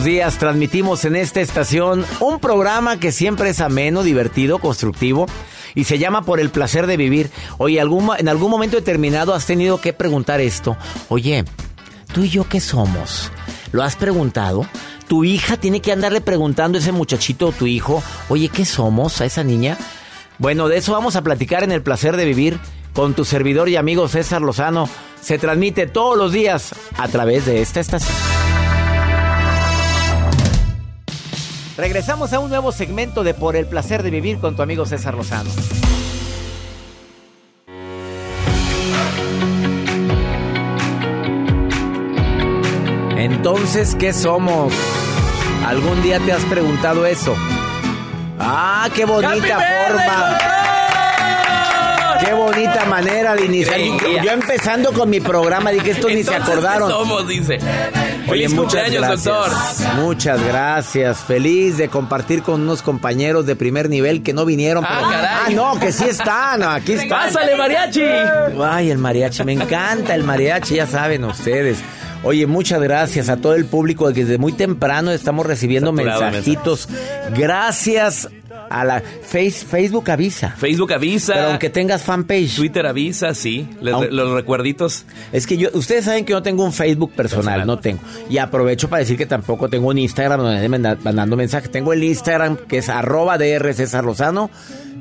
Días transmitimos en esta estación un programa que siempre es ameno, divertido, constructivo y se llama Por el placer de vivir. Oye, algún, en algún momento determinado has tenido que preguntar esto. Oye, ¿tú y yo qué somos? ¿Lo has preguntado? Tu hija tiene que andarle preguntando a ese muchachito o tu hijo, oye, ¿qué somos a esa niña? Bueno, de eso vamos a platicar en el placer de vivir con tu servidor y amigo César Lozano. Se transmite todos los días a través de esta estación. Regresamos a un nuevo segmento de Por el placer de vivir con tu amigo César Lozano. Entonces, ¿qué somos? ¿Algún día te has preguntado eso? Ah, qué bonita forma. Qué bonita manera de iniciar. Yo, yo empezando con mi programa dije estos ni se acordaron. ¿qué somos? Dice. Oye, Feliz muchas cumpleaños, gracias. doctor. Muchas gracias. Feliz de compartir con unos compañeros de primer nivel que no vinieron. Ah, pero- caray. Ah, no, que sí están. Aquí están. ¡Pásale, mariachi! Ay, el mariachi. Me encanta el mariachi, ya saben ustedes. Oye, muchas gracias a todo el público. Desde muy temprano estamos recibiendo Saturado mensajitos. Gracias a la face, Facebook avisa. Facebook avisa. Pero aunque tengas fanpage. Twitter avisa, sí. Les- Aunque- los recuerditos. Es que yo, ustedes saben que yo no tengo un Facebook personal, Personal. no tengo. Y aprovecho para decir que tampoco tengo un Instagram donde me manda- mandando mensajes. Tengo el Instagram que es arroba DR César Lozano.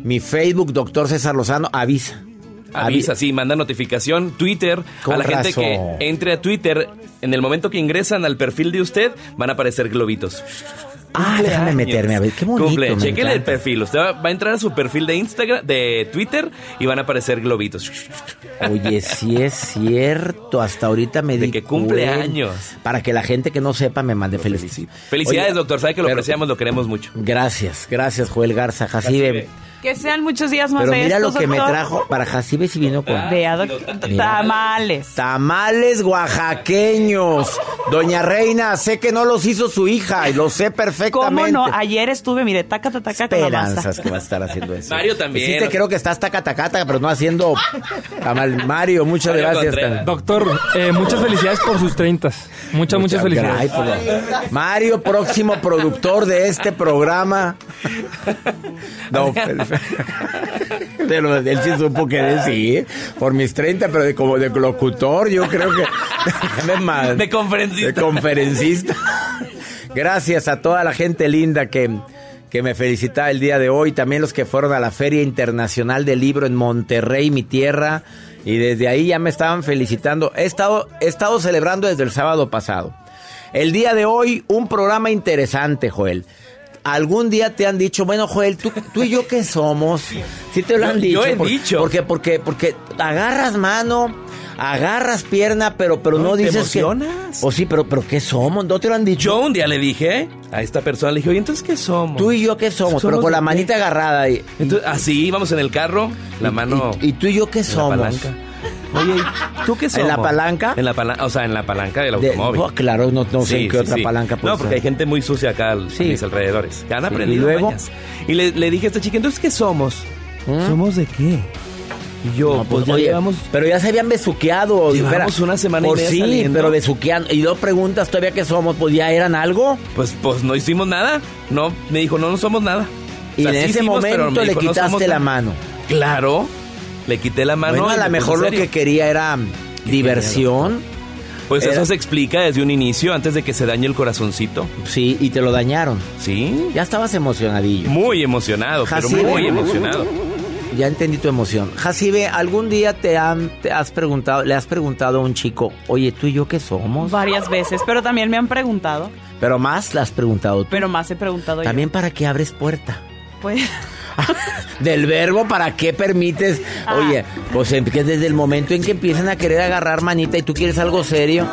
Mi Facebook, doctor César Lozano, avisa. Avisa, sí, manda notificación. Twitter. Con a la gente que entre a Twitter, en el momento que ingresan al perfil de usted, van a aparecer globitos. Ah, déjame Cumpleaños. meterme a ver, qué bonito. Cumple, me chequele el perfil. Usted va, va a entrar a su perfil de Instagram, de Twitter, y van a aparecer globitos. Oye, sí es cierto. Hasta ahorita me De di que cumple cuenta. años. Para que la gente que no sepa me mande felicidades. Felicidades, Oye, doctor. Sabe que lo apreciamos, lo queremos mucho. Gracias, gracias, Joel Garza. Jacibe. Que sean muchos días más Pero de mira lo que me trajo para Jacibe si vino con. Vea, doc- tamales. Tamales oaxaqueños. Doña Reina, sé que no los hizo su hija y lo sé ¿Cómo perfectamente. no? Ayer estuve, mire, taca, taca, taca. Esperanzas que va a estar haciendo eso. Mario también. Sí te creo que estás tacatacata, pero no haciendo tamal. Mario, muchas Mario gracias. Contreras. Doctor, eh, muchas felicidades por sus 30. Muchas, muchas Ay, felicidades. por favor. Mario, próximo productor de este programa. No, pero él sí supo que decir. Por mis 30, pero de, como de locutor, yo creo que. de, De conferencista. de conferencista. Gracias a toda la gente linda que, que me felicita el día de hoy. También los que fueron a la Feria Internacional del Libro en Monterrey, mi tierra. Y desde ahí ya me estaban felicitando. He estado, he estado celebrando desde el sábado pasado. El día de hoy, un programa interesante, Joel. ¿Algún día te han dicho, bueno, Joel, tú, tú y yo qué somos? Sí te lo han Yo- dicho. yo he por- dicho. Porque, porque, porque agarras mano, agarras pierna, pero, pero no, No, ¿te dices que. emocionas? O sí, pero, pero ¿qué somos? ¿No te lo han dicho? Yo un día le dije a esta persona, le dije, oye, entonces, ¿qué somos? Tú y yo qué somos, pero con la qué? manita agarrada. Y, Entonces, así, íbamos en el carro, la mano... y, y tú y yo qué la somos? palanca. Oye, ¿y ¿tú qué ¿En somos? la palanca? En la palanca, o sea, en la palanca del De- automóvil. oh, claro, no, no sé en qué sí, otra sí. palanca puede No, porque ser. hay gente muy sucia acá al- Sí. a mis alrededores. Que han Sí, aprendido ¿y luego? mañas. Y le, le dije a esta chica, ¿entonces qué somos? ¿Mm? ¿Somos de qué? Y yo, No, pues, ya oye, llevamos... Pero ya se habían besuqueado. Llevamos espera. una semana y Por media sí, saliendo. pero besuqueando. Y dos preguntas todavía que somos, pues ya eran algo. Pues, pues no hicimos nada. No, me dijo, no, no somos nada. Y O sea, en sí ese hicimos, momento me le dijo, quitaste la nada. mano. Claro, le quité la mano. bueno, a lo me mejor lo que quería era diversión. Pues era- eso se explica desde un inicio, antes de que se dañe el corazoncito. Sí, y te lo dañaron. Sí. Ya estabas emocionadillo. Muy emocionado, pero muy emocionado. Ya entendí tu emoción. Jacibe, ¿algún día te, han, te has preguntado, le has preguntado a un chico, oye, tú y yo qué somos? Varias veces, pero también me han preguntado. Pero más le has preguntado tú. Pero más he preguntado También para qué abres puerta. yo. Pues, Del verbo, ¿para qué permites? Ah. Oye, pues em- que desde el momento en que empiezan a querer agarrar manita y tú quieres algo serio,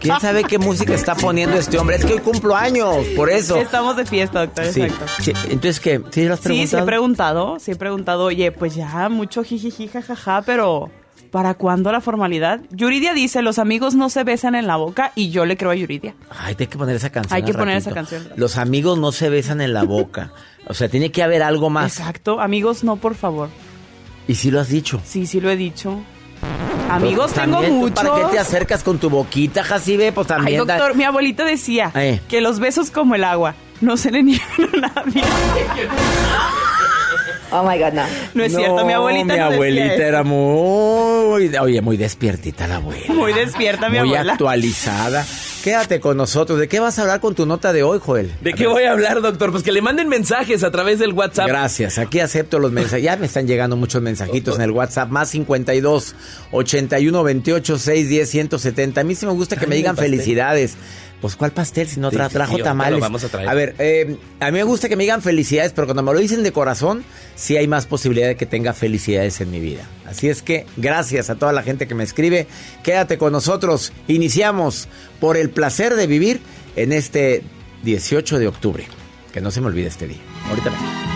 ¿quién sabe qué música está poniendo este hombre? Es que hoy cumplo años, por eso. estamos de fiesta, doctor, Sí. exacto. Sí, Entonces, ¿qué? ¿Sí lo has Sí, sí he preguntado? preguntado, sí he preguntado, oye, pues ya, mucho jijiji, jajaja, pero ¿para cuándo la formalidad? Yuridia dice, los amigos no se besan en la boca y yo le creo a Yuridia. Ay, hay que poner esa canción. Hay que poner ratito. esa canción. Los amigos no se besan en la boca. O sea, tiene que haber algo más. Exacto, amigos, no, por favor. Y sí lo has dicho. Sí, sí lo he dicho. Amigos, Pues, tengo también, ¿tú muchos. ¿Para qué te acercas con tu boquita, Jacibe? Pues Ay, también. da- doctor, mi abuelita decía Eh. que los besos como el agua no se le niegan a nadie. Oh my God, no. No es cierto, mi abuelita Mi no decía abuelita eso. era muy. Oye, muy despiertita la abuela. Muy despierta mi Muy abuela. actualizada. Quédate con nosotros. ¿De qué vas a hablar con tu nota de hoy, Joel? ¿De qué voy a hablar, doctor? Pues que le manden mensajes a través del WhatsApp. Gracias, aquí acepto los mensajes. Ya me están llegando muchos mensajitos en el WhatsApp. Más 52 81 28 6 10 170. A mí sí me gusta que me digan el pastel. Pues, ¿cuál pastel si no tra- trajo tamales? vamos a traer. ver, eh, a mí me gusta que me digan felicidades, pero cuando me lo dicen de corazón, sí hay más posibilidad de que tenga felicidades en mi vida. Así es que, gracias a toda la gente que me escribe. Quédate con nosotros. Iniciamos por el placer de vivir en este 18 de octubre. Que no se me olvide este día. Ahorita vengo.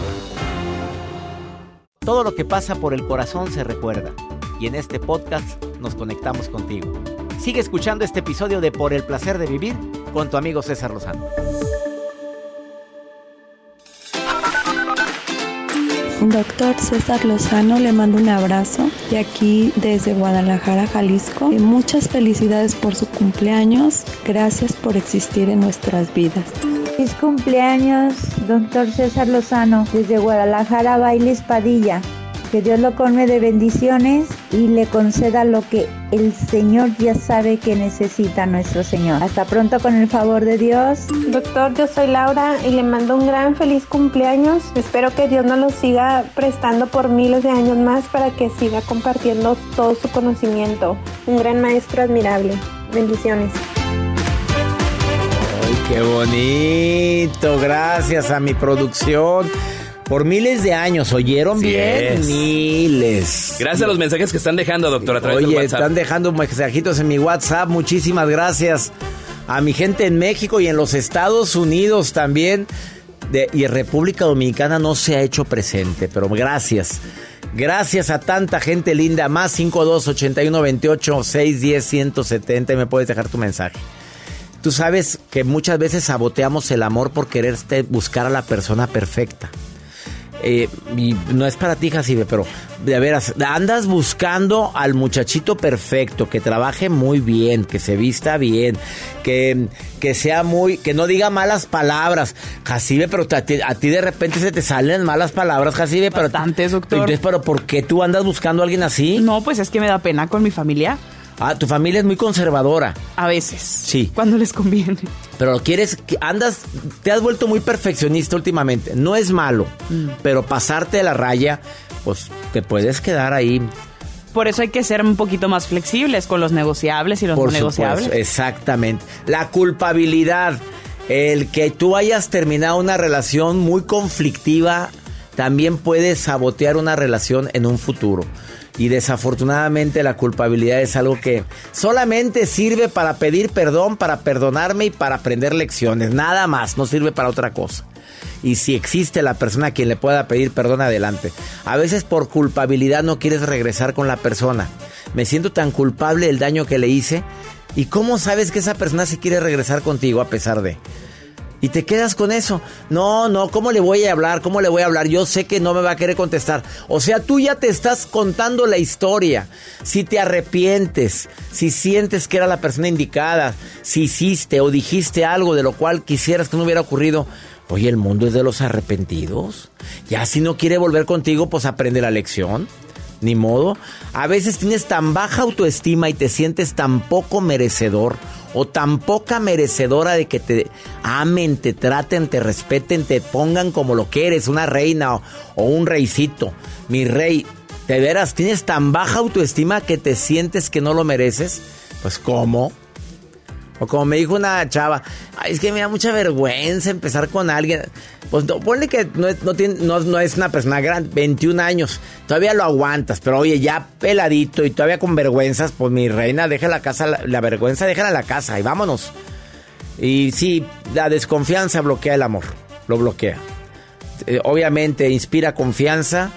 Todo lo que pasa por el corazón se recuerda. Y en este podcast nos conectamos contigo. Sigue escuchando este episodio de Por el placer de vivir con tu amigo César Lozano. Doctor César Lozano, le mando un abrazo de aquí desde Guadalajara, Jalisco. Y muchas felicidades por su cumpleaños. Gracias por existir en nuestras vidas. Feliz cumpleaños, doctor César Lozano, desde Guadalajara, Bailes Padilla. Que Dios lo colme de bendiciones y le conceda lo que el Señor ya sabe que necesita nuestro Señor. Hasta pronto con el favor de Dios. Doctor, yo soy Laura y le mando un gran feliz cumpleaños. Espero que Dios nos lo siga prestando por miles de años más para que siga compartiendo todo su conocimiento. Un gran maestro admirable. Bendiciones. ¡Ay, qué bonito! Gracias a mi producción. Por miles de años, ¿oyeron bien? es. Miles. Gracias a los mensajes que están dejando, doctor, a través del Oye, WhatsApp. están dejando mensajitos en mi WhatsApp. Muchísimas gracias a mi gente en México y en los Estados Unidos también. De- y República Dominicana no se ha hecho presente, pero gracias. Gracias a tanta gente linda. Más 52 81 28 610 170. Y me puedes dejar tu mensaje. Tú sabes que muchas veces saboteamos el amor por querer buscar a la persona perfecta. Eh, y no es para ti, Jacibe, pero de veras, andas buscando al muchachito perfecto, que trabaje muy bien, que se vista bien, que, que sea muy, que no diga malas palabras. Jacibe, pero a ti, a ti de repente se te salen malas palabras, Jacibe, pero... Bastantes, doctor. Entonces, pero ¿por qué tú andas buscando a alguien así? No, pues es que me da pena con mi familia. Ah, tu familia es muy conservadora. A veces. Sí. Cuando les conviene. Pero quieres, que andas, te has vuelto muy perfeccionista últimamente. No es malo, Mm. pero pasarte de la raya, pues te puedes quedar ahí. Por eso hay que ser un poquito más flexibles con los negociables y los Por no negociables. exactamente. La culpabilidad, el que tú hayas terminado una relación muy conflictiva, también puede sabotear una relación en un futuro. Y desafortunadamente la culpabilidad es algo que solamente sirve para pedir perdón, para perdonarme y para aprender lecciones. Nada más, no sirve para otra cosa. Y si existe la persona a quien le pueda pedir perdón, adelante. A veces por culpabilidad no quieres regresar con la persona. Me siento tan culpable del daño que le hice. ¿Y cómo sabes que esa persona se quiere regresar contigo a pesar de? Y te quedas con eso. No, no, ¿cómo le voy a hablar? ¿Cómo le voy a hablar? Yo sé que no me va a querer contestar. O sea, tú ya te estás contando la historia. Si te arrepientes, si sientes que era la persona indicada, si hiciste o dijiste algo de lo cual quisieras que no hubiera ocurrido. Oye, el mundo es de los arrepentidos. Ya si no quiere volver contigo, pues aprende la lección. Ni modo. A veces tienes tan baja autoestima y te sientes tan poco merecedor o tan poca merecedora de que te amen, te traten, te respeten, te pongan como lo que eres, una reina o, un reycito. Mi rey, de veras, tienes tan baja autoestima que te sientes que no lo mereces. Pues ¿cómo? O como me dijo una chava, "Ay, es que me da mucha vergüenza empezar con alguien. Pues no, ponle que no es, no, es una persona grande, 21 años, todavía lo aguantas, pero oye, ya peladito y todavía con vergüenzas, pues mi reina, deja la casa, la, vergüenza, déjala la casa y vámonos. Y sí, la desconfianza bloquea el amor, lo bloquea. Eh, obviamente inspira confianza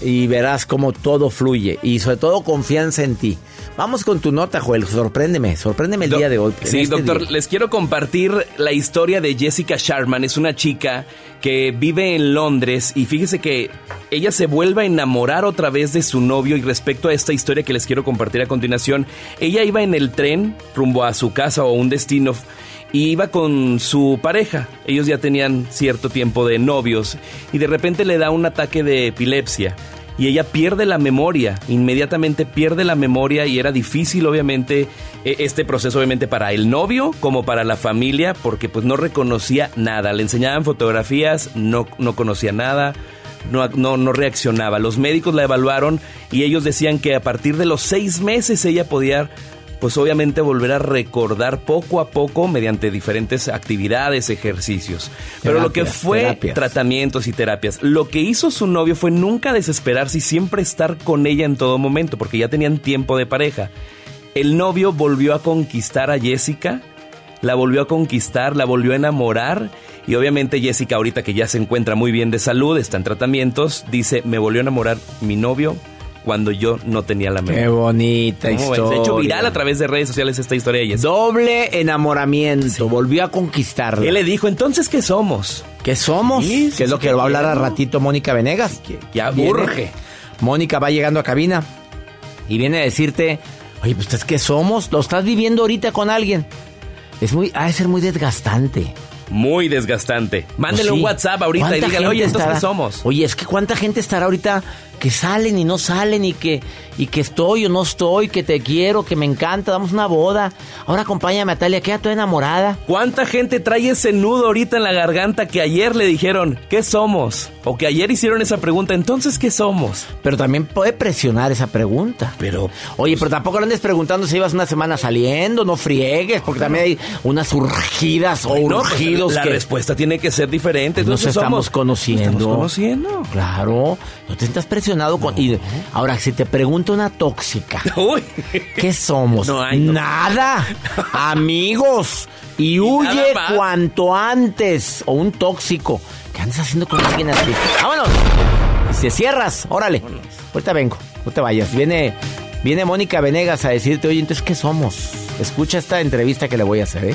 y verás cómo todo fluye y sobre todo confianza en ti. Vamos con tu nota, Joel. Sorpréndeme, sorpréndeme el Do- día de hoy. Sí, este doctor, día. les quiero compartir la historia de Jessica Sharman. Es una chica que vive en Londres y fíjese que ella se vuelve a enamorar otra vez de su novio y respecto a esta historia que les quiero compartir a continuación, ella iba en el tren rumbo a su casa o un destino y iba con su pareja. Ellos ya tenían cierto tiempo de novios y de repente le da un ataque de epilepsia y ella pierde la memoria, inmediatamente pierde la memoria y era difícil obviamente e- este proceso obviamente para el novio como para la familia porque pues no reconocía nada, le enseñaban fotografías, no, no conocía nada. No, no, no reaccionaba. Los médicos la evaluaron y ellos decían que a partir de los seis meses ella podía pues obviamente volver a recordar poco a poco mediante diferentes actividades, ejercicios. Pero lo que fue terapias. tratamientos y terapias, lo que hizo su novio fue nunca desesperarse y siempre estar con ella en todo momento, porque ya tenían tiempo de pareja. El novio volvió a conquistar a Jessica, la volvió a conquistar, la volvió a enamorar y obviamente Jessica ahorita que ya se encuentra muy bien de salud, está en tratamientos, dice, me volvió a enamorar mi novio cuando yo no tenía la memoria. Qué bonita ¿Cómo ves? historia. Se ha hecho viral a través de redes sociales esta historia de. Doble enamoramiento. Volvió a conquistarla. Él le dijo, entonces, ¿qué somos? ¿Qué somos? Sí, sí, que es lo sí, que va a hablar a ratito Mónica Venegas. Ya Viene. urge. Mónica va llegando a cabina y viene a decirte, oye, pues ¿ustedes qué somos? Lo estás viviendo ahorita con alguien. Es muy, ha de ser muy desgastante. Muy desgastante. Mándele Pues sí. un WhatsApp ahorita y ¿Cuánta dígale, oye, entonces, ¿qué somos? Oye, es que cuánta gente estará ahorita que salen y no salen y que, y que estoy o no estoy, que te quiero, que me encanta, damos una boda. Ahora acompáñame a Talia, queda toda enamorada. ¿Cuánta gente trae ese nudo ahorita en la garganta que ayer le dijeron, ¿qué somos? O que ayer hicieron esa pregunta, entonces, ¿qué somos? Pero también puede presionar esa pregunta. Pero, Oye, pero tampoco le andes preguntando si ibas una semana saliendo, no friegues, porque también hay unas urgidas o no, pues, urgidos la que respuesta tiene que ser diferente. nos Entonces, estamos somos, conociendo. Estamos conociendo. Claro, no te estás presionado con... y- ahora, si te pregunta una tóxica, Uy. ¿qué somos? No hay, no. Nada, amigos. Y huye cuanto antes. O un tóxico. ¿Qué andas haciendo con alguien así? ¡Vámonos! Y se cierras, órale. Ahorita vengo, no te vayas. Viene, viene Mónica Venegas a decirte, oye, entonces, ¿qué somos? Escucha esta entrevista que le voy a hacer, ¿eh?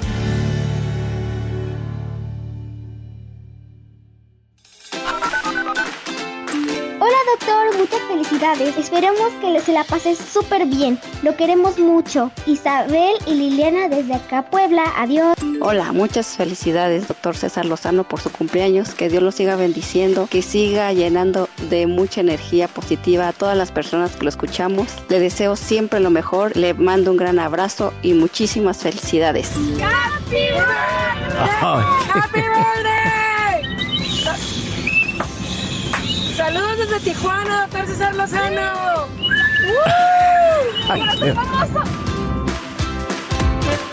Felicidades. Esperemos que se la pases súper bien. Lo queremos mucho. Isabel y Liliana desde acá, Puebla. Adiós. Hola, muchas felicidades, doctor César Lozano, por su cumpleaños. Que Dios lo siga bendiciendo, que siga llenando de mucha energía positiva a todas las personas que lo escuchamos. Le deseo siempre lo mejor, le mando un gran abrazo y muchísimas felicidades. ¡Happy birthday! ¡Happy birthday! Saludos desde Tijuana, doctor César Lozano. Ay, qué-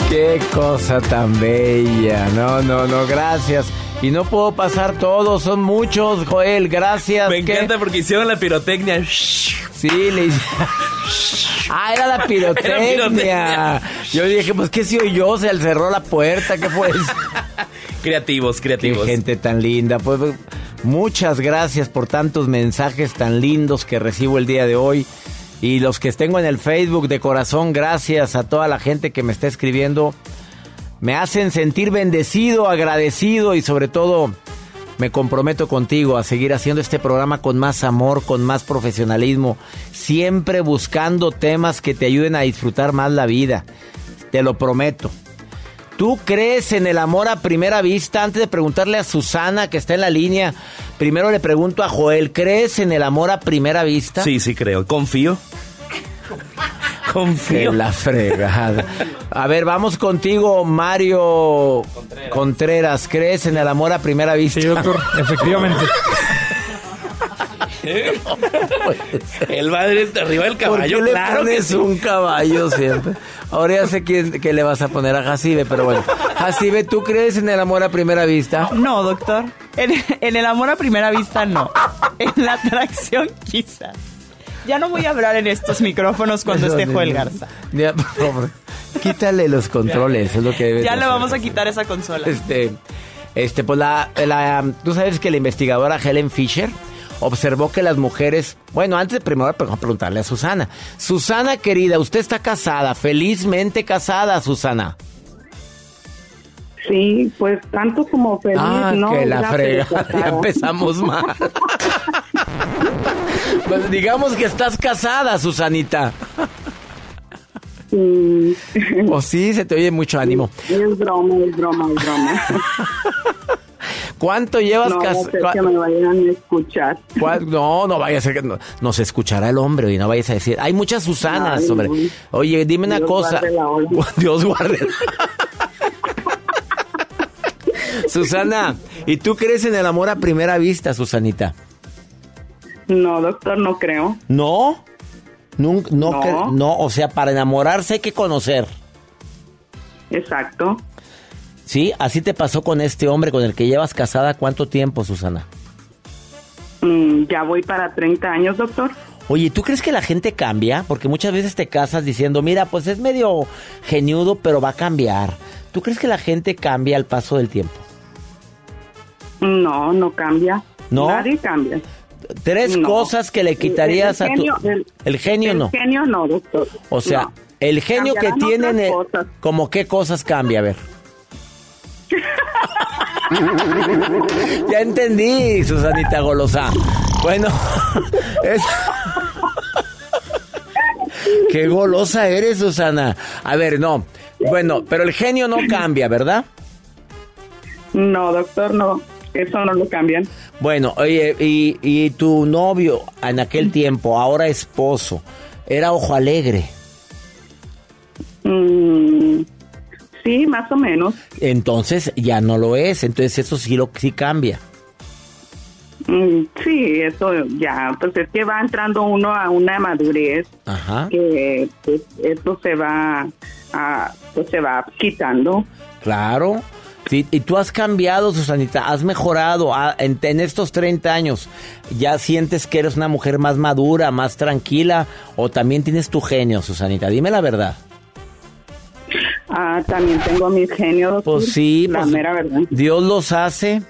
Qué cosa tan bella. No, no, no, gracias. Y no puedo pasar todos, son muchos, Joel, gracias. Me ¿Qué? encanta porque hicieron la pirotecnia. Sí, le. Ah, era la pirotecnia. Era pirotecnia. Yo dije, pues, ¿qué si yo? Se cerró la puerta, ¿qué fue eso? Creativos, Qué creativos. gente tan linda. Pues muchas gracias por tantos mensajes tan lindos que recibo el día de hoy. Y los que tengo en el Facebook de corazón, gracias a toda la gente que me está escribiendo. Me hacen sentir bendecido, agradecido y sobre todo me comprometo contigo a seguir haciendo este programa con más amor, con más profesionalismo, siempre buscando temas que te ayuden a disfrutar más la vida. Te lo prometo. ¿Tú crees en el amor a primera vista? Antes de preguntarle a Susana, que está en la línea, primero le pregunto a Joel, ¿crees en el amor a primera vista? Sí, sí creo. Confío. Confío. Que la fregada. A ver, vamos contigo, Mario Contreras. ¿Crees en el amor a primera vista? Sí, doctor, efectivamente. El madre está arriba del ¿Por caballo, qué le claro que pones sí. un caballo siempre? Ahora ya sé quién, que le vas a poner a Jacibe, pero bueno. Jacibe, ¿tú crees en el amor a primera vista? No, doctor. En, en el amor a primera vista, no. En la atracción, quizás. Ya no voy a hablar en estos micrófonos cuando Eso, esté Joel. Garza. Ya, por favor, quítale los controles, es lo que debes Ya le vamos a quitar esa consola. Este, este, pues la, la- tú sabes que la investigadora Helen Fisher observó que las mujeres, bueno, antes de primero vamos a preguntarle a Susana. Susana querida, usted está casada, felizmente casada, Susana. Sí, pues tanto como feliz, ah, ¿no? que la frega, casada. ya empezamos mal. pues digamos que estás casada, Susanita. O sí, se te oye mucho ánimo. Es broma, es broma, es broma. ¿Cuánto llevas no, casada? no sé que me vayan a escuchar. ¿Cuál? No, no vaya a ser que no- nos escuchará el hombre y no vayas a decir. Hay muchas Susanas, Ay, hombre. Oye, dime una Dios cosa. guarde la hora. Dios guarde. Susana, ¿y tú crees en el amor a primera vista, Susanita? No, doctor, no creo. ¿No? Nun- no, No. no, o sea, para enamorarse hay que conocer. Exacto. ¿Sí? Así te pasó con este hombre con el que llevas casada cuánto tiempo, Susana. Mm, ya voy para 30 años, doctor. Oye, ¿tú crees que la gente cambia? Porque muchas veces te casas diciendo, mira, pues es medio geniudo, pero va a cambiar. ¿Tú crees que la gente cambia al paso del tiempo? No, no cambia. ¿No? Nadie cambia. Tres No. cosas que le quitarías El- el a tu... genio- el- el genio el no. genio no, doctor. O sea, No. el genio que tienen... eh, cosas. ¿Cómo qué cosas cambia? A ver. Ya entendí, Susanita Golosa. Bueno, es... Qué golosa eres, Susana. A ver, no. Bueno, pero el genio no cambia, ¿verdad? No, doctor, no. Eso no lo cambian. Bueno, oye, y, y tu novio en aquel tiempo, ahora esposo, era ojo alegre. Mm, sí, más o menos. Entonces ya no lo es. Entonces eso sí lo sí cambia. Mm, sí, eso ya. Pues es que va entrando uno a una madurez Ajá. que pues eso se va a, pues se va quitando. Claro. Sí, y tú has cambiado, Susanita, has mejorado ah, en, en estos 30 años. ¿Ya sientes que eres una mujer más madura, más tranquila? ¿O también tienes tu genio, Susanita? Dime la verdad. Ah, también tengo mis genios. Pues sí, la pues, mera verdad. Dios los hace.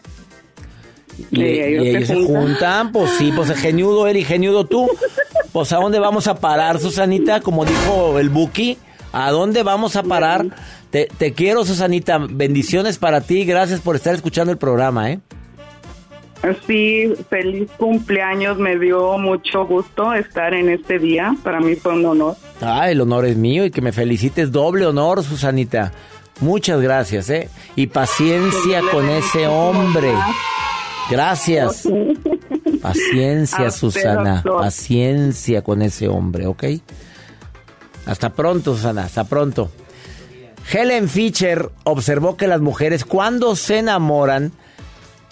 Y, ellos se ellos se juntan. juntan, pues sí, pues geniudo él y geniudo tú. Pues a dónde vamos a parar, Susanita, como dijo el Buki, ¿a dónde vamos a parar? Te, te quiero, Susanita, bendiciones para ti, gracias por estar escuchando el programa, ¿eh? Sí, feliz cumpleaños. Me dio mucho gusto estar en este día. Para mí fue un honor. Ah, el honor es mío y que me felicites, doble honor, Susanita. Muchas gracias, ¿eh? Y paciencia con ese hombre. Gracias. Paciencia, Susana. Paciencia con ese hombre, ¿ok? Hasta pronto, Susana. Hasta pronto. Helen Fischer observó que las mujeres cuando se enamoran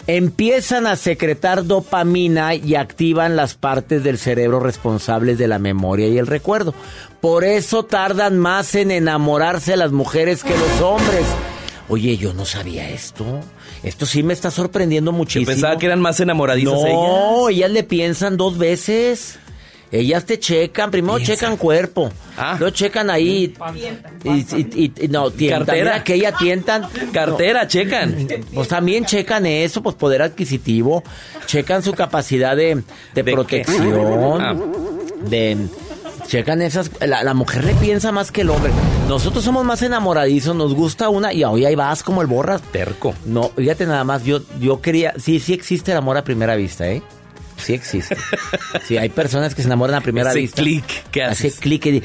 empiezan a secretar dopamina y activan las partes del cerebro responsables de la memoria y el recuerdo. Por eso tardan más en enamorarse las mujeres que los hombres. Oye, yo no sabía esto. Esto sí me está sorprendiendo muchísimo. pensaba que eran más enamoradizas no, ellas le piensan dos veces. Ellas te checan, primero checan cuerpo, luego checan ahí y, y- y- y- no, tientan, Cartera. que ella tientan Cartera, checan. Pues también checan eso, pues poder adquisitivo, checan su capacidad de, de protección, Ah. de checan esas, la, la mujer le piensa más que el hombre. Nosotros somos más enamoradizos, nos gusta una y hoy ahí vas como el borras. Terco. No, fíjate nada más, yo, yo quería, sí, sí existe el amor a primera vista, ¿eh? Sí existe. Sí, hay personas que se enamoran a primera Ese vista. clic que Hace haces. clic y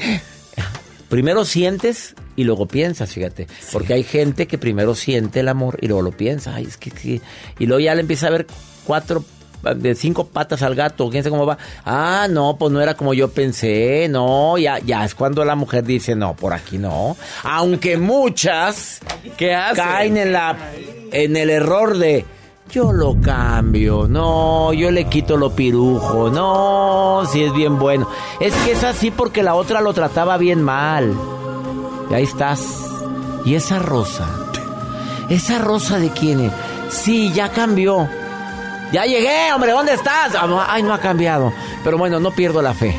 Primero sientes y luego piensas, fíjate. Porque hay gente que primero siente el amor y luego lo piensa. Ay, es que, que- Y luego ya le empieza a ver cuatro, de cinco patas al gato. ¿Quién sabe cómo va? Ah, no, pues no era como yo pensé. No, ya, ya es cuando la mujer dice, no, por aquí no. Aunque muchas caen en, la, en el error de... Yo lo cambio, no, yo le quito lo pirujo, no, si es bien bueno. Es que es así porque la otra lo trataba bien mal. Y ahí estás. ¿Y esa rosa? ¿Esa rosa de quién es? Sí, ya cambió. Ya llegué, hombre, ¿dónde estás? Ah, Ay, no ha cambiado. Pero bueno, no pierdo la fe.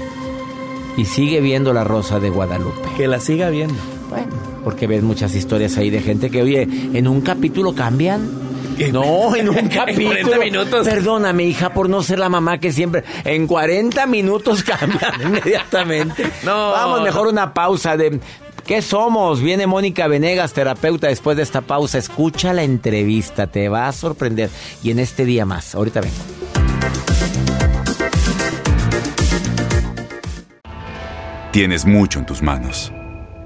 Y sigue viendo la rosa de Guadalupe. Que la siga viendo. Bueno, porque ves muchas historias ahí de gente que, oye, en un capítulo cambian. No, en un En capítulo. 40 minutos. Perdóname, hija, por no ser la mamá que siempre. En 40 minutos cambian inmediatamente. No. Vamos, mejor una pausa de. ¿Qué somos? Viene Mónica Venegas, terapeuta. Después de esta pausa, escucha la entrevista, te va a sorprender. Y en este día más. Ahorita vengo. Tienes mucho en tus manos.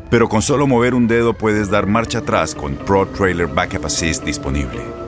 Pero con solo mover un dedo puedes dar marcha atrás con Pro Trailer Backup Assist disponible.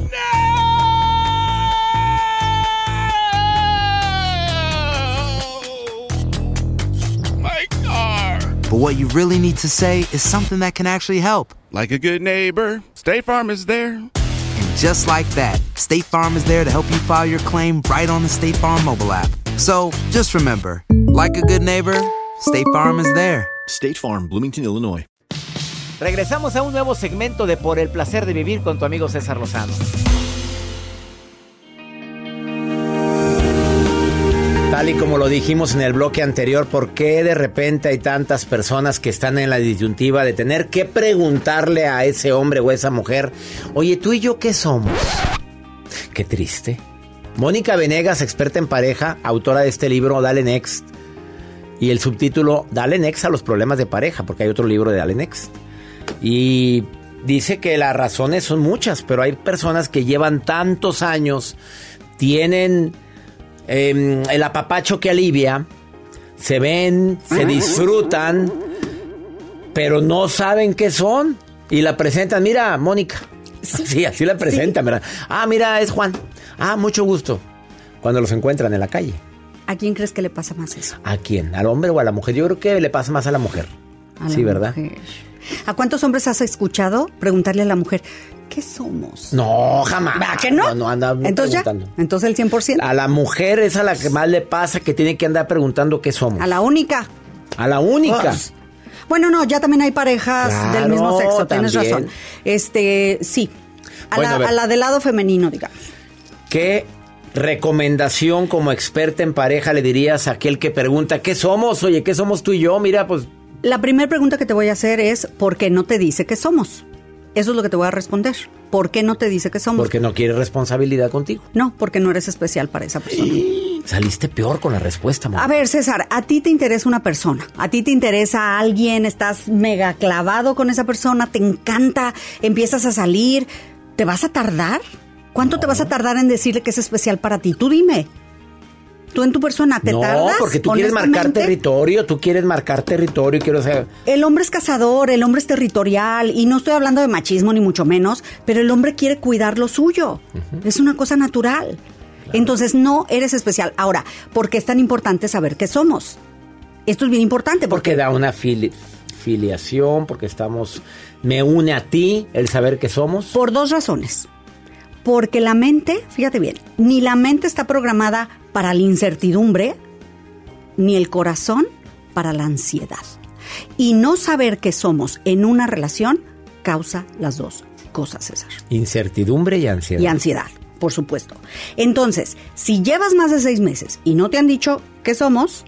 what you really need to say is something that can actually help. Like a good neighbor, State Farm is there. And just like that, State Farm is there to help you file your claim right on the State Farm mobile app. So just remember, like a good neighbor, State Farm is there. State Farm, Bloomington, Illinois. Regresamos a un nuevo segmento de Por el placer de vivir con tu amigo César Lozano. Y como lo dijimos en el bloque anterior, ¿por qué de repente hay tantas personas que están en la disyuntiva de tener que preguntarle a ese hombre o esa mujer, oye, tú y yo qué somos? Qué triste. Mónica Venegas, experta en pareja, autora de este libro, Dale Next, y el subtítulo, Dale Next a los problemas de pareja, porque hay otro libro de Dale Next. Y dice que las razones son muchas, pero hay personas que llevan tantos años, tienen eh, el apapacho que alivia, se ven, se disfrutan, pero no saben qué son. Y la presentan, mira, Mónica. Sí, así la presentan, ¿verdad? Ah, mira, es Juan. Ah, mucho gusto. Cuando los encuentran en la calle. ¿A quién crees que le pasa más eso? ¿A quién? ¿Al hombre o a la mujer? Yo creo que le pasa más a la mujer. A la sí, ¿verdad? mujer. ¿A cuántos hombres has escuchado preguntarle a la mujer, ¿qué somos? No, jamás. ¿A qué no? No, anda Entonces ya, preguntando. entonces el 100%. A la mujer es a la que más le pasa que tiene que andar preguntando qué somos. A la única. A la única. Bueno, no, ya también hay parejas Claro, del mismo sexo, tienes también. razón. Este, sí. A, Bueno, la, a la del lado femenino, digamos. ¿Qué recomendación como experta en pareja le dirías a aquel que pregunta qué somos? Oye, ¿qué somos tú y yo? Mira, pues La primera pregunta que te voy a hacer es, ¿por qué no te dice que somos? Eso es lo que te voy a responder. ¿Por qué no te dice que somos? porque no quiere responsabilidad contigo. No, porque no eres especial para esa persona. Saliste peor con la respuesta, amor. A ver, César, a ti te interesa una persona, a ti te interesa alguien, estás mega clavado con esa persona, te encanta, empiezas a salir, ¿te vas a tardar? ¿Cuánto te vas a tardar en decirle que es especial para ti? Tú dime. Tú en tu persona te no, tardas. porque tú quieres marcar territorio, tú quieres marcar territorio quiero saber. El hombre es cazador, el hombre es territorial y no estoy hablando de machismo ni mucho menos, pero el hombre quiere cuidar lo suyo. Es una cosa natural. Entonces no eres especial. Ahora, ¿por qué es tan importante saber qué somos? Esto es bien importante porque Porque da una fili- filiación, porque estamos. Me une a ti el saber que somos. por dos razones. Porque la mente, fíjate bien, ni la mente está programada para la incertidumbre, ni el corazón para la ansiedad. Y no saber qué somos en una relación causa las dos cosas, César. Incertidumbre y ansiedad. Y ansiedad, por supuesto. Entonces, si llevas más de seis meses y no te han dicho qué somos,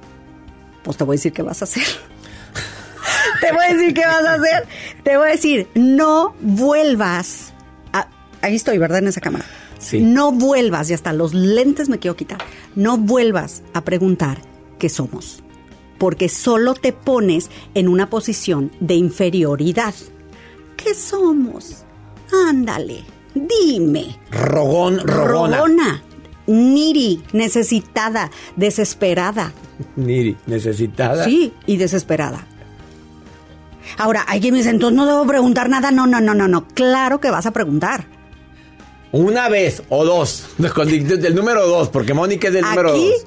pues te voy a decir qué vas a hacer. te voy a decir qué vas a hacer. Te voy a decir, no vuelvas. a- ahí estoy, ¿verdad? En esa cámara. Sí. No vuelvas, y hasta los lentes me quiero quitar. No vuelvas a preguntar qué somos. Porque solo te pones en una posición de inferioridad. ¿Qué somos? Ándale, dime. Rogón, rogona. Rogona, niri, necesitada, desesperada. Niri, necesitada. Sí, y desesperada. Ahora, hay quien me dice, entonces no debo preguntar nada. No, no, no, no, no. Claro que vas a preguntar. Una vez o dos. Del número dos, porque Mónica es del número Aquí dos.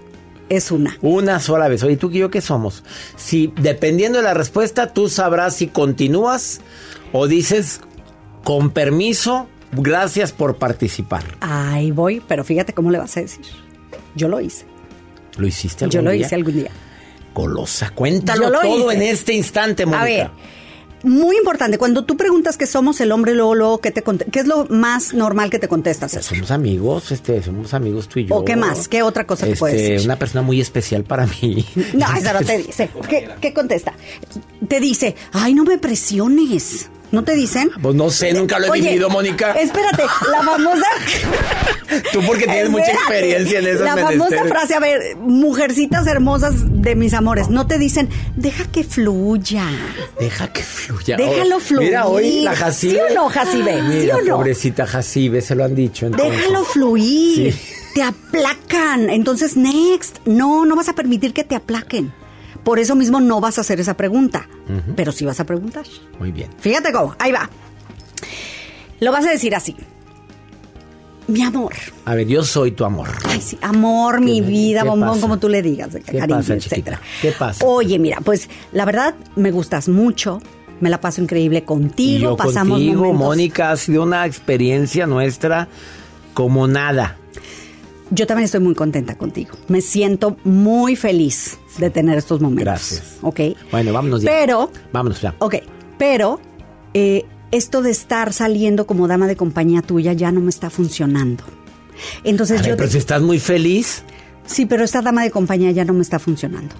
es una. Una sola vez. Oye, ¿tú y yo qué somos? Si, dependiendo de la respuesta, tú sabrás si continúas o dices, con permiso, gracias por participar. Ahí voy, pero fíjate cómo le vas a decir. Yo lo hice. ¿Lo hiciste algún Yo lo día? hice algún día. Golosa, cuéntalo todo hice. en este instante, Mónica. A ver, muy importante, cuando tú preguntas qué somos el hombre, luego, luego, ¿qué, te ¿qué es lo más normal que te contestas? César? Somos amigos, este, somos amigos tú y yo. ¿O qué más? ¿Qué otra cosa te Este, puedes decir? Una persona muy especial para mí. No, eso no te dice. ¿Qué, qué contesta? Te dice, ay, no me presiones. ¿No te dicen? Pues no sé, nunca lo he Oye, vivido, Mónica. Espérate, la famosa. Tú porque tienes mucha experiencia en esas La famosa menesteres. frase, a ver, mujercitas hermosas de mis amores, no te dicen, deja que fluya. Deja que fluya. Déjalo fluir. Mira, hoy la Jacibe. ¿Sí o no, Jacibe? ¿Sí o no? pobrecita Jacibe, se lo han dicho. entonces. Déjalo fluir. Sí. Te aplacan. Entonces, next. No, no vas a permitir que te aplaquen. Por eso mismo no vas a hacer esa pregunta. Pero sí vas a preguntar. Muy bien. Fíjate cómo. Ahí va. Lo vas a decir así. Mi amor. A ver, yo soy tu amor. Ay, sí, amor, mi vida, bombón, pasa? como tú le digas, ¿Qué cariño, pasa, etcétera. ¿Qué pasa? Oye, mira, pues la verdad me gustas mucho, me la paso increíble Y contigo, yo pasamos contigo, momentos. Mónica, ha sido una experiencia nuestra como nada. Yo también estoy muy contenta contigo. Me siento muy feliz de tener estos momentos. Gracias. ¿Ok? Bueno, vámonos ya. Pero, Vámonos ya. ok, pero eh, esto de estar saliendo como dama de compañía tuya ya no me está funcionando. Entonces ver, yo pero te- si estás muy feliz, Sí, pero esta dama de compañía ya no me está funcionando.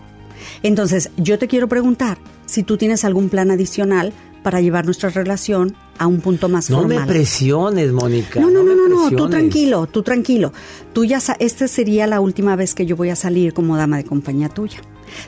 Entonces, yo te quiero preguntar si tú tienes algún plan adicional para llevar nuestra relación a un punto más no formal. me presiones, Mónica. No, no, no, me no, no, tú tranquilo, tú tranquilo. Tú ya esta sería la última vez que yo voy a salir como dama de compañía tuya.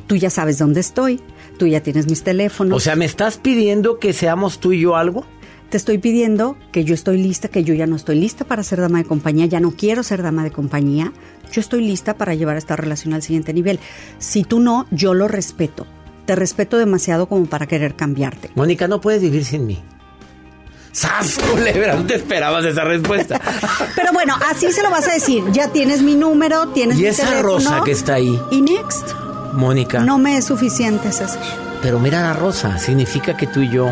Tú ya sabes dónde estoy, tú ya tienes mis teléfonos. O sea, ¿me estás pidiendo que seamos tú y yo algo? te estoy pidiendo que yo estoy lista, que yo ya no estoy lista para ser dama de compañía, ya no quiero ser dama de compañía. Yo estoy lista para llevar esta relación al siguiente nivel. Si tú no, yo lo respeto. Te respeto demasiado como para querer cambiarte. Mónica, no puedes vivir sin mí. ¡Sas, culebra! No te esperabas esa respuesta. Pero bueno, así se lo vas a decir. Ya tienes mi número, tienes y mi esa teléfono. rosa que está ahí, Y next. Mónica. No me es suficiente, César. Pero mira la rosa, significa que tú y yo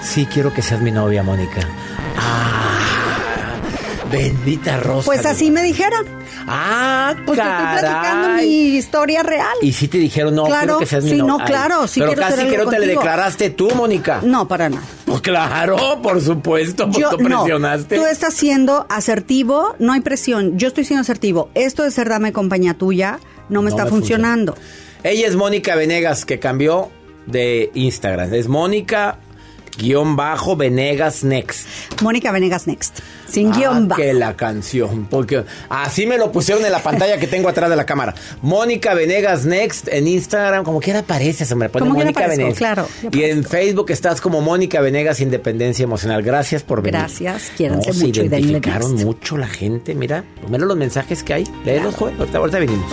Sí, quiero que seas mi novia, Mónica. Ah, bendita Rosa. Pues así me dijeron. Ah, Pues te estoy platicando mi historia real. Y sí te dijeron, no, Claro, quiero que seas mi sí, no, claro, sí Pero quiero casi que no te le declaraste tú, Mónica. No, para nada. Pues claro, por supuesto, pues Yo, tú no, presionaste. tú estás siendo asertivo, no hay presión. Yo estoy siendo asertivo. Esto de ser dame compañía tuya no me No está me funcionando. Ella es Mónica Venegas, que cambió de Instagram. Es Mónica guion bajo Venegas Next. Mónica Venegas Next. Sin Ah, guion bajo. que la canción, porque así me lo pusieron en la pantalla que tengo atrás de la cámara. Mónica Venegas Next en Instagram, como quiera apareces, hombre, pone Mónica Venegas. claro, Y en Facebook estás como Mónica Venegas Independencia Emocional. Gracias por venir. Gracias, quiéranse No, se mucho denle identificaron mucho la gente, mira, mira los mensajes que hay. Léelos, joven, ahorita, ahorita venimos.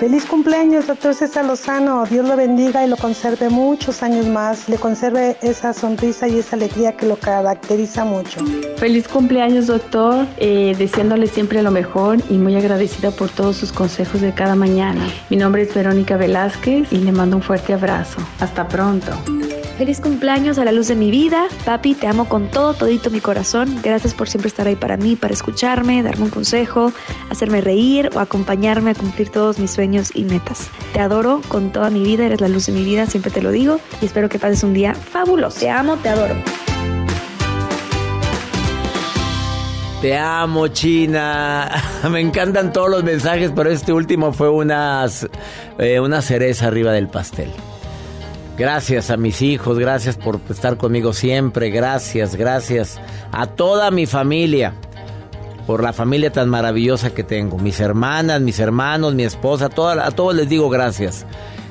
Feliz cumpleaños, doctor César Lozano. Dios lo bendiga y lo conserve muchos años más. Le conserve esa sonrisa y esa alegría que lo caracteriza mucho. Feliz cumpleaños, doctor. Eh, deseándole siempre lo mejor y muy agradecida por todos sus consejos de cada mañana. Mi nombre es Verónica Velázquez y le mando un fuerte abrazo. Hasta pronto. Feliz cumpleaños a la luz de mi vida. Papi, te amo con todo, todito mi corazón. Gracias por siempre estar ahí para mí, para escucharme, darme un consejo, hacerme reír o acompañarme a cumplir todos mis sueños y metas. Te adoro con toda mi vida, eres la luz de mi vida, siempre te lo digo y espero que pases un día fabuloso. Te amo, te adoro. Te amo, China. Me encantan todos los mensajes, pero este último fue unas, eh, una cereza arriba del pastel. Gracias a mis hijos, gracias por estar conmigo siempre, gracias, gracias a toda mi familia, por la familia tan maravillosa que tengo, mis hermanas, mis hermanos, mi esposa, a todos les digo gracias.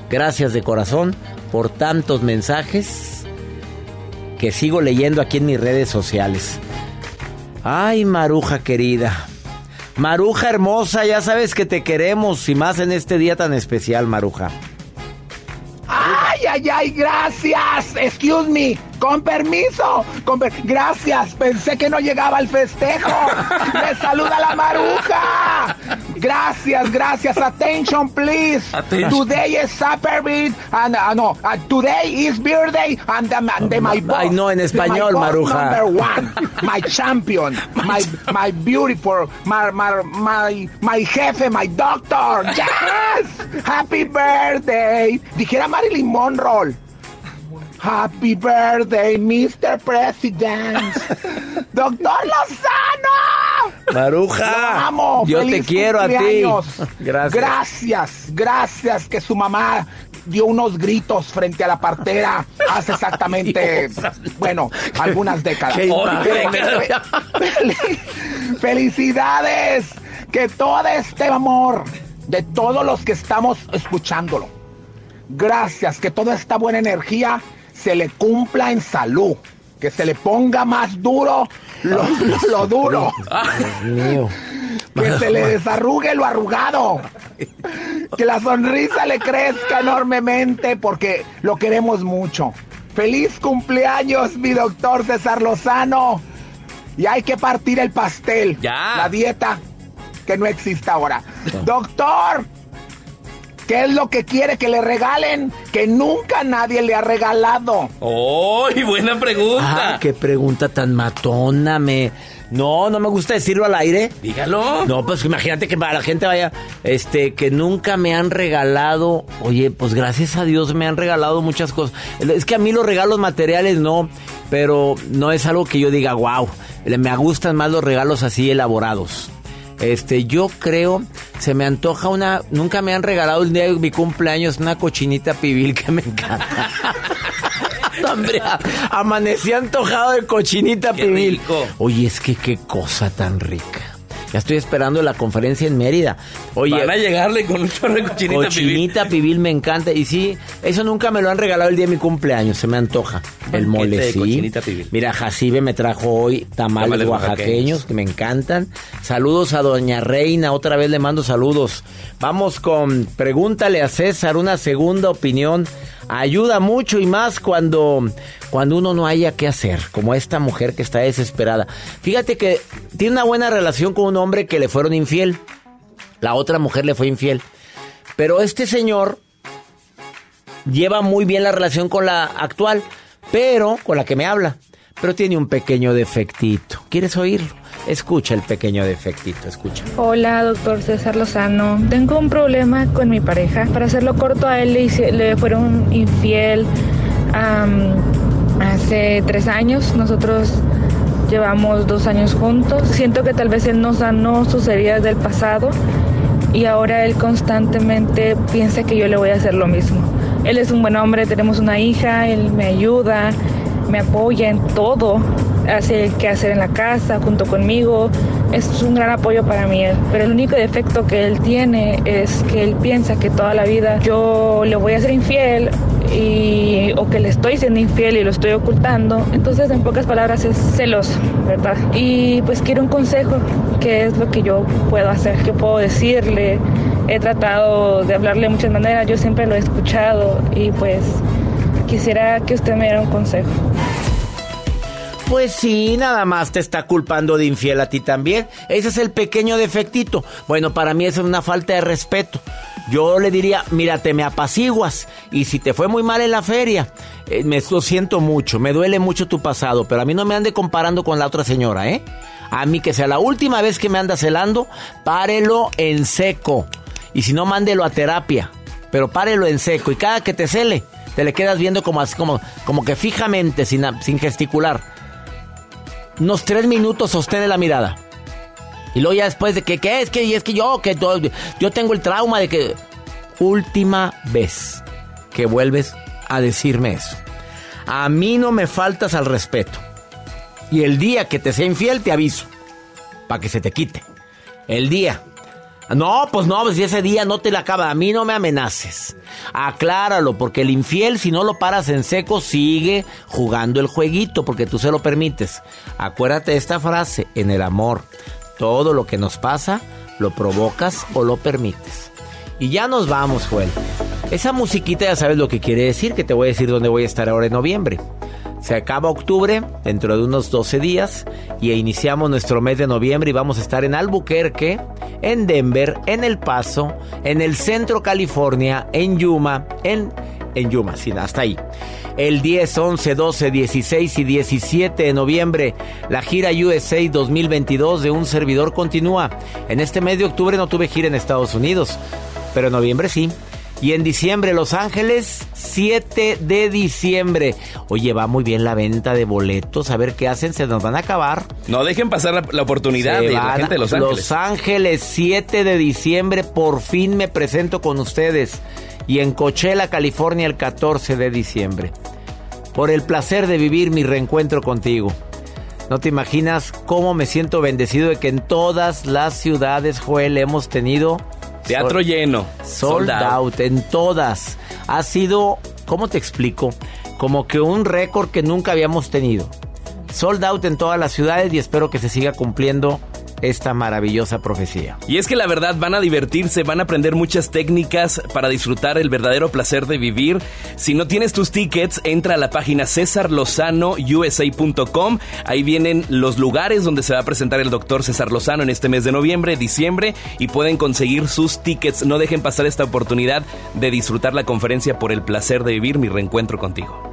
Gracias de corazón por tantos mensajes que sigo leyendo aquí en mis redes sociales. Ay, Maruja querida. Maruja hermosa, ya sabes que te queremos y más en este día tan especial, Maruja. ¡Ay, ay! ¡Gracias! Excuse me. Con permiso. Con per- Gracias. Pensé que no llegaba el festejo. ¡Me saluda la maruja! Gracias, gracias. Attention, please. Attention. Today is Saturday and uh, no, uh, today is birthday and, and the- my boss. Ay, no, en español, my Maruja. Number one, my champion, my my beautiful, my my my, my jefe, my doctor. Yes, happy birthday. Dijera Marilyn Monroe. Happy birthday, Mr. President. Doctor Lozano. Maruja, amo. yo te quiero a ti. Gracias. Gracias, gracias que su mamá dio unos gritos frente a la partera hace exactamente, bueno, algunas décadas. Fel- Felicidades. Que todo este amor de todos los que estamos escuchándolo. Gracias, que toda esta buena energía se le cumpla en salud. Que se le ponga más duro lo, lo- lo duro. Dios mío. Que se le desarrugue lo arrugado. Que la sonrisa le crezca enormemente porque lo queremos mucho. Feliz cumpleaños, mi doctor César Lozano. Y hay que partir el pastel. Ya. La dieta que no existe ahora. Doctor, ¿qué es lo que quiere que le regalen? Que nunca nadie le ha regalado. ¡Uy, buena pregunta! Ah, qué pregunta tan matona, me... No, no me gusta decirlo al aire. Dígalo. No, pues imagínate que para la gente vaya, este, que nunca me han regalado. Oye, pues gracias a Dios me han regalado muchas cosas. Es que a mí los regalos materiales no, pero no es algo que yo diga, wow. Me gustan más los regalos así elaborados. Este, yo creo, se me antoja una, nunca me han regalado el día de mi cumpleaños una cochinita pibil que me encanta. Hombre, amanecí antojado de cochinita pibil. Oye, es que qué cosa tan rica. Ya estoy esperando la conferencia en Mérida. Oye, Van a llegarle con un chorro de cochinita, pibil. cochinita pibil me encanta. Y sí, eso nunca me lo han regalado el día de mi cumpleaños. Se me antoja. El mole, de sí. cochinita pibil. Mira, Jacibe me trajo hoy tamales, Tamales oaxaqueños, oaxaqueños. que me encantan. Saludos a Doña Reina. Otra vez le mando saludos. Vamos con Pregúntale a César una segunda opinión. Ayuda mucho y más cuando, cuando uno no haya qué hacer, como esta mujer que está desesperada. Fíjate que tiene una buena relación con un hombre que le fueron infiel. La otra mujer le fue infiel. Pero este señor lleva muy bien la relación con la actual, pero con la que me habla. Pero tiene un pequeño defectito. ¿Quieres oírlo? Escucha el pequeño defectito, escucha. Hola, doctor César Lozano. Tengo un problema con mi pareja. Para hacerlo corto, a él le, le fueron infiel hace tres años. Nosotros llevamos dos años juntos. Siento que tal vez él no sanó sus heridas del pasado y ahora él constantemente piensa que yo le voy a hacer lo mismo. Él es un buen hombre, tenemos una hija, él me ayuda, me apoya en todo, hace el que hacer en la casa junto conmigo, es un gran apoyo para mí. Pero el único defecto que él tiene es que él piensa que toda la vida yo le voy a ser infiel y, o que le estoy siendo infiel y lo estoy ocultando. Entonces, en pocas palabras, es celoso, ¿verdad? Y pues quiero un consejo, qué es lo que yo puedo hacer, qué puedo decirle. He tratado de hablarle de muchas maneras, yo siempre lo he escuchado y pues quisiera que usted me diera un consejo. Pues sí, nada más te está culpando de infiel a ti también. Ese es el pequeño defectito. Bueno, para mí eso es una falta de respeto. Yo le diría, mira, te me apaciguas. Y si te fue muy mal en la feria, eh, me lo siento mucho, me duele mucho tu pasado, pero a mí no me ande comparando con la otra señora, ¿eh? A mí que sea la última vez que me anda celando, párelo en seco. Y si no, mándelo a terapia. Pero párelo en seco. Y cada que te cele, te le quedas viendo como así, como, como que fijamente, sin, sin gesticular unos tres minutos sostene la mirada. Y luego ya después de que, ¿qué es que? Y es que yo, que yo tengo el trauma de que... Última vez que vuelves a decirme eso. A mí no me faltas al respeto. Y el día que te sea infiel te aviso. Para que se te quite. El día. No, pues no, pues si ese día no te la acaba. A mí no me amenaces. Acláralo, porque el infiel, si no lo paras en seco, sigue jugando el jueguito, porque tú se lo permites. Acuérdate de esta frase, en el amor, todo lo que nos pasa, lo provocas o lo permites. Y ya nos vamos, Joel. Esa musiquita ya sabes lo que quiere decir, que te voy a decir dónde voy a estar ahora en noviembre. Se acaba octubre, dentro de unos 12 días, y iniciamos nuestro mes de noviembre y vamos a estar en Albuquerque, en Denver, en El Paso, en el centro California, en Yuma, en, en Yuma, sí, hasta ahí. El 10, 11, 12, 16 y 17 de noviembre, la gira USA 2022 de un servidor continúa. En este mes de octubre no tuve gira en Estados Unidos, pero en noviembre sí. Y en diciembre, Los Ángeles, 7 de diciembre. Oye, va muy bien la venta de boletos. A ver qué hacen, se nos van a acabar. No dejen pasar la, la oportunidad Se de la gente de Los Ángeles. Los Ángeles, 7 de diciembre, por fin me presento con ustedes. Y en Coachella, California, el 14 de diciembre. Por el placer de vivir mi reencuentro contigo. No te imaginas cómo me siento bendecido de que en todas las ciudades, Joel, hemos tenido... Teatro lleno. Sold sold out. out en todas. Ha sido, ¿cómo te explico? Como que un récord que nunca habíamos tenido. Sold out en todas las ciudades y espero que se siga cumpliendo esta maravillosa profecía. Y es que la verdad van a divertirse, van a aprender muchas técnicas para disfrutar el verdadero placer de vivir. Si no tienes tus tickets, entra a la página cesarlozanousa.com. Ahí vienen los lugares donde se va a presentar el doctor César Lozano en este mes de noviembre, diciembre y pueden conseguir sus tickets. No dejen pasar esta oportunidad de disfrutar la conferencia por el placer de vivir mi reencuentro contigo.